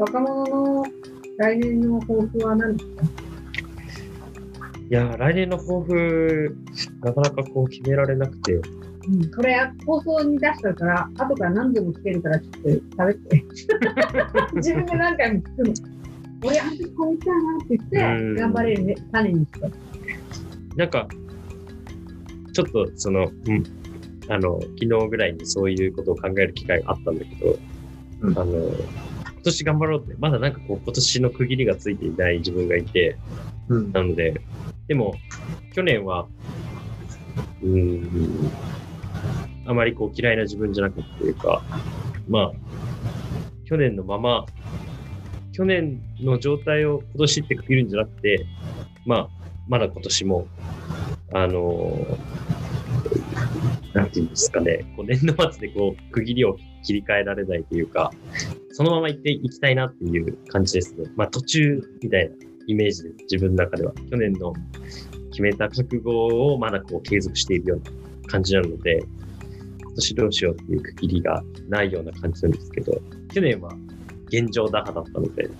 若者の来年の抱負は何ですか？いやー、来年の抱負、なかなかこう決められなくて、うん、これ放送に出したから、後から何度も聞けるから、ちょっと喋 って。自分で何回も聞くの。俺、あとこう言ったなって言って、うん頑張れるね、種にして。なんか、ちょっとその、うん、あの、昨日ぐらいにそういうことを考える機会があったんだけど、うんあの、今年頑張ろうって、まだなんかこう、今年の区切りがついていない自分がいて、うん。なので、でも、去年は、うーん、あまりこう嫌いな自分じゃなかったというか、まあ、去年のまま、去年の状態を今年って区切るんじゃなくて、まあ、まだ今年も、あのなんていうんですかね、こう年度末でこう区切りを切り替えられないというか、そのまま行っていきたいなっていう感じですね。まあ途中みたいなイメージで、自分の中では。去年の決めた覚悟をまだこう継続しているような感じなので、今年どうしようっていう区切りがないような感じなんですけど、去年は現状打破だったので、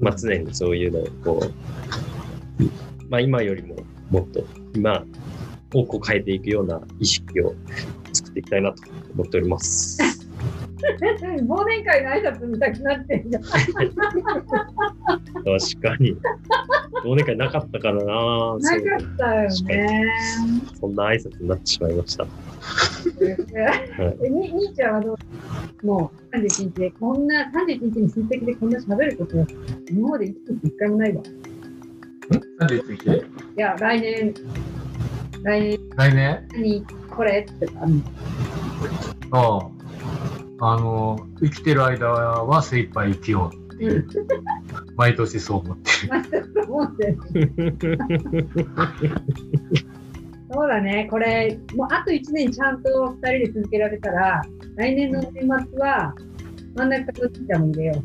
まあ常にそういうのをこう、まあ今よりももっと今をこう変えていくような意識を作っていきたいなと思っております。忘年会の挨拶見たくなってんじゃん。確かに。忘年会なかったからななかったよね。そんな挨拶になってしまいました。えに兄ちゃんはどう？もう31日でこんな31日に親戚でこんな喋ること今まで生きてきて一回もないわ。なんでついていや、来年、来年来年？にこれ？ってあるのああ。あの、生きてる間は精一杯生きようっていう。毎年そう思ってる。そうだね、これ、もうあと1年ちゃんと2人で続けられたら、来年の年末は真ん中とちゃんも入れよう。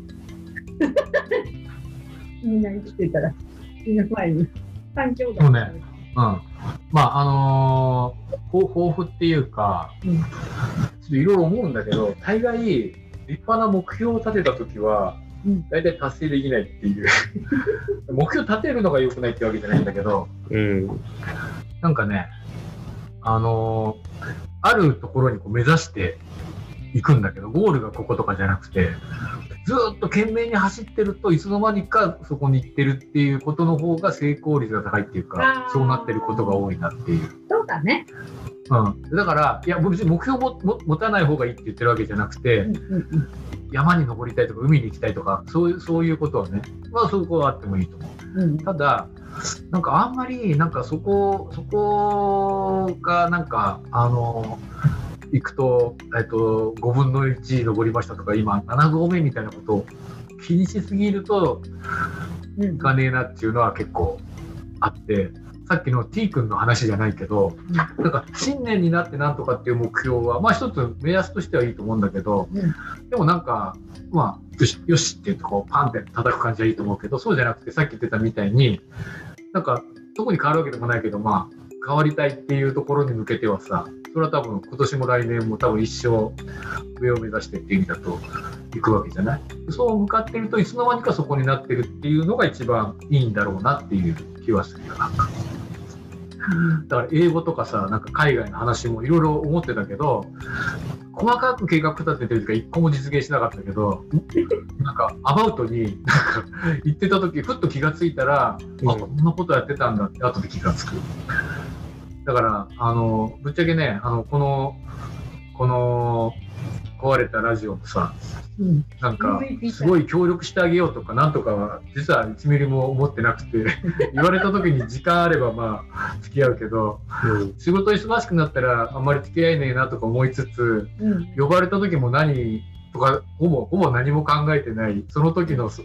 みんな生きてたら、みんな前に。環境そうねうん。まあ、あのー、抱抱負っていうか、うんといろいろ思うんだけど、大概、立派な目標を立てたときはうん、大体達成できないっていう。目標立てるのが良くないってわけじゃないんだけど、うん。なんかね、あのーあるところにこう目指していくんだけど、ゴールがこことかじゃなくて、ずーっと懸命に走ってるといつの間にかそこに行ってるっていうことの方が成功率が高いっていうかそうなってることが多いなっていう。そうだね。うん、だから、いや、僕別に目標もも持たない方がいいって言ってるわけじゃなくて、山に登りたいとか、海に行きたいとか、そういうそういうことはね、まあ、そこはあってもいいと思う。うん。ただ、なんかあんまり、なんかそこ、そこがなんか、あの、行くと、えっと、5分の1登りましたとか、今、7合目みたいなことを気にしすぎると、うん。いかねえなっていうのは結構あって、さっきの T 君の話じゃないけど、なんか新年になってなんとかっていう目標は、まあ一つ目安としてはいいと思うんだけど、うん。でもなんか、まあ、よし、よしって言うとこうパンって叩く感じはいいと思うけど、そうじゃなくてさっき言ってたみたいに、なんか特に変わるわけでもないけど、まあ、変わりたいっていうところに向けてはさ、それは多分今年も来年も多分一生上を目指してっていう意味だと行くわけじゃない？そう向かってるといつの間にかそこになってるっていうのが一番いいんだろうなっていう気はするよなんか。だから英語とかさなんか海外の話もいろいろ思ってたけど細かく計画立ててるとか一個も実現しなかったけど なんかアバウトになんか言ってた時ふっと気がついたら、うん。あこんなことやってたんだって後で気がつく。だからあのぶっちゃけねあのこのこの壊れたラジオもさうん。なんかすごい協力してあげようとかなんとかは実は1ミリも思ってなくて 言われた時に時間あればまあ付き合うけどうん。仕事忙しくなったらあんまり付き合えねえなとか思いつつうん。呼ばれた時も何とかほぼほぼ何も考えてないその時のス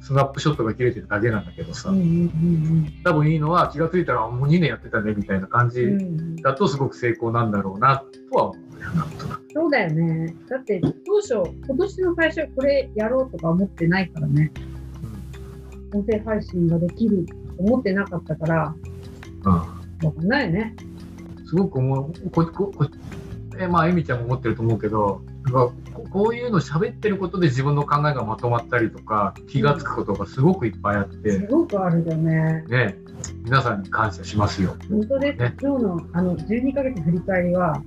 スナップショットが切れてるだけなんだけどさ。うんうん多分いいのは気が付いたらあもう2年やってたねみたいな感じうんうん。だとすごく成功なんだろうなとは思うよな。んとなくそうだよね。だって当初、今年の最初これやろうとか思ってないからね。音声配信ができると思ってなかったから、うんわかんないよね。すごく思う、こここえまあ、エミちゃんも思ってると思うけど、こういうの喋ってることで自分の考えがまとまったりとか気がつくことがすごくいっぱいあって、すごくあるよね。ね、皆さんに感謝しますよ。本当です。ね今日のあの12ヶ月振り返りは、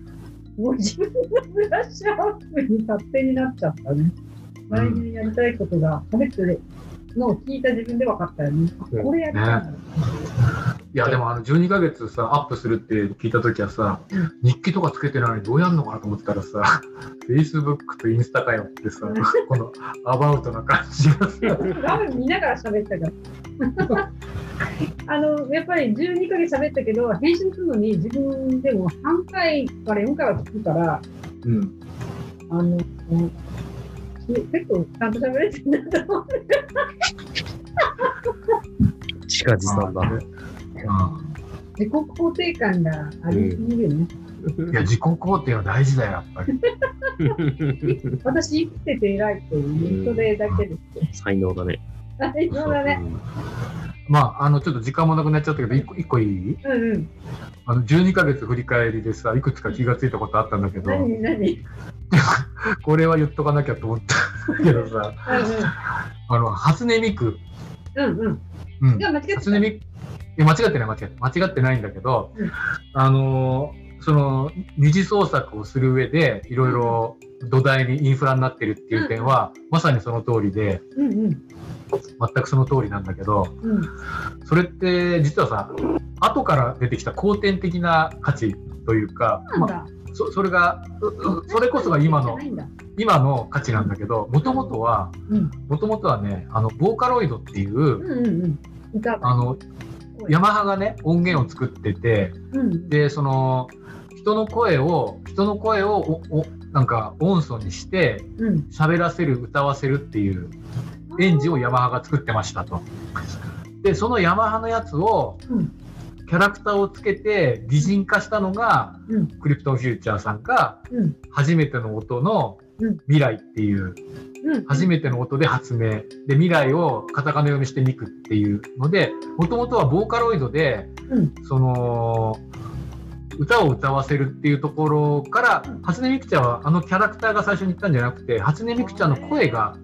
もう自分のブラッシュアップに勝手になっちゃったね。来年やりたいことが喋ってるのを聞いた自分で分かったよね。これやりたいんだ。いやでもあの12ヶ月さアップするって聞いた時はさ、うん日記とかつけてないのにどうやんのかなと思ってたらさ Facebook とインスタかよってさうんこのアバウトな感じがさ画面見ながら喋ったから。あのやっぱり12ヶ月喋ったけど、編集するのに自分でも3回から4回は聞くから、うんあの、結構ちゃんと喋れてるなと思って。自画自賛だ。自己肯定感がありすぎるね。いや自己肯定は大事だよやっぱり 私生きてて偉いっていう、それだけです。才能だね。はい、そうだね。まああのちょっと時間もなくなっちゃったけど一個一個いい？うんうん。あの12ヶ月振り返りでさいくつか気がついたことあったんだけど何何？これは言っとかなきゃと思ったけどさあの初音ミクうんうん。うんうんうん。いや、間違ってた。初音ミクいや間違ってない間違って間違ってないんだけど、うんあのーその二次創作をする上でいろいろ土台にインフラになってるっていう点は、まさにその通りでうんうん。全くその通りなんだけどうん。それって実はさ後から出てきた後天的な価値というか。そそれがうそれこそが今の今の価値なんだけどもともとはうん。もともとはねあのボーカロイドっていううんうんうん。あのヤマハがね音源を作っててうん。でその人の声を人の声をおおなんか音素にしてうん。喋らせる歌わせるっていうエンジンをヤマハが作ってましたと。でそのヤマハのやつをうんキャラクターをつけて擬人化したのがうん。クリプトンフューチャーさんがうん。初めての音のうん未来っていううん。初めての音で発明で未来をカタカナ読みしてミクっていうのでもともとはボーカロイドで、うんその歌を歌わせるっていうところからうん初音ミクちゃんはあのキャラクターが最初に言ったんじゃなくて初音ミクちゃんの声が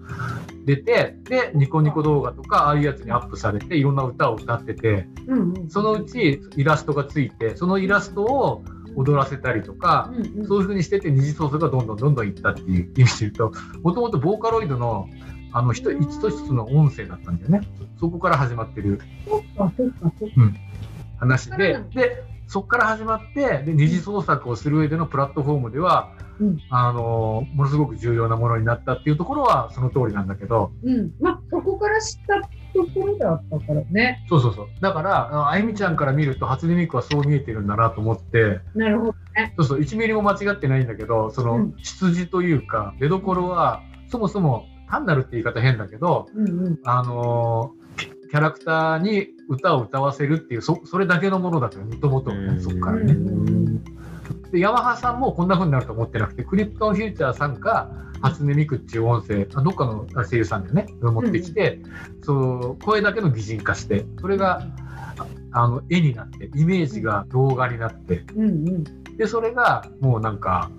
出てでニコニコ動画とかああいうやつにアップされていろんな歌を歌っててうんうん。そのうちイラストがついてそのイラストを踊らせたりとかうんうん。そういう風にしてて二次創作がどんどんどんどんいったっていう意味で言うと、もともとボーカロイドのあの一一と一つの音声だったんだよね。そこから始まってるうか、そうか。話でうん、で、そこから始まって、で、二次創作をする上でのプラットフォームでは、うんあの、ものすごく重要なものになったっていうところはその通りなんだけど、うん。まあ、そこから知ったところだったからね。そうそうそう。だから、あゆみちゃんから見ると初音ミクはそう見えてるんだなと思って、なるほど。そうそう、1ミリも間違ってないんだけど、その、うん出自というか、出どころは、そもそも単なるって言い方変だけど、うんうん。あのーキキャラクターに歌を歌わせるっていう、そそれだけのものだったよ、もともとうんそこからね。うんで、ヤマハさんもこんな風になると思ってなくて、クリプトンフューチャーさんが、初音ミクっていう音声、あどっかの声優さんでね、持ってきて、そう声だけの擬人化して、それがあの絵になって、イメージが動画になって、うんうん。で、それがもうなんか、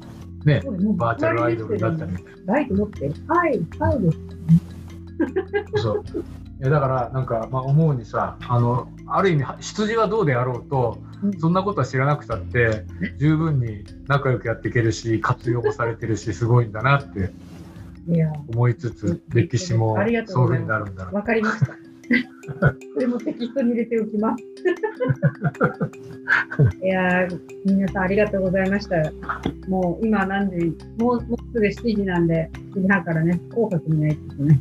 ね、そうもうバーチャルアイドルになったりみたいな。ライト持って。はい、はいです。そう。いやだからなんかまあ思うにさあのある意味出自はどうであろうとうんそんなことは知らなくたって十分に仲良くやっていけるし活用もされてるしすごいんだなって思いつつ歴史もそうういうふうになるんだなわかりました。これもテキストに入れておきます。いやー、皆さんありがとうございました。もう今何時もうもうすぐ7時なんで、7時半からね、紅白にないといけない。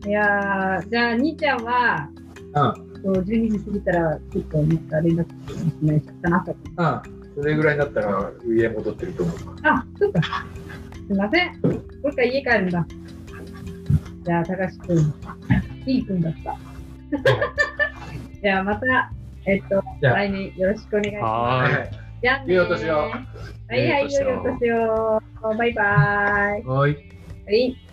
いやー、じゃあ、兄ちゃんは、そう12時過ぎたら、ちょっとまた連絡してますね。かなと。うん、うん、それぐらいになったら家戻ってると思うあ、そうか。すいません。これから家帰るんだ。じゃあ、高橋くん、いいくんだった。じゃあ、また、えっと、来年よろしくお願いします。はーいはいじゃあねー。良いお年をはいはい、良いお年を。バイバイ。はいはい。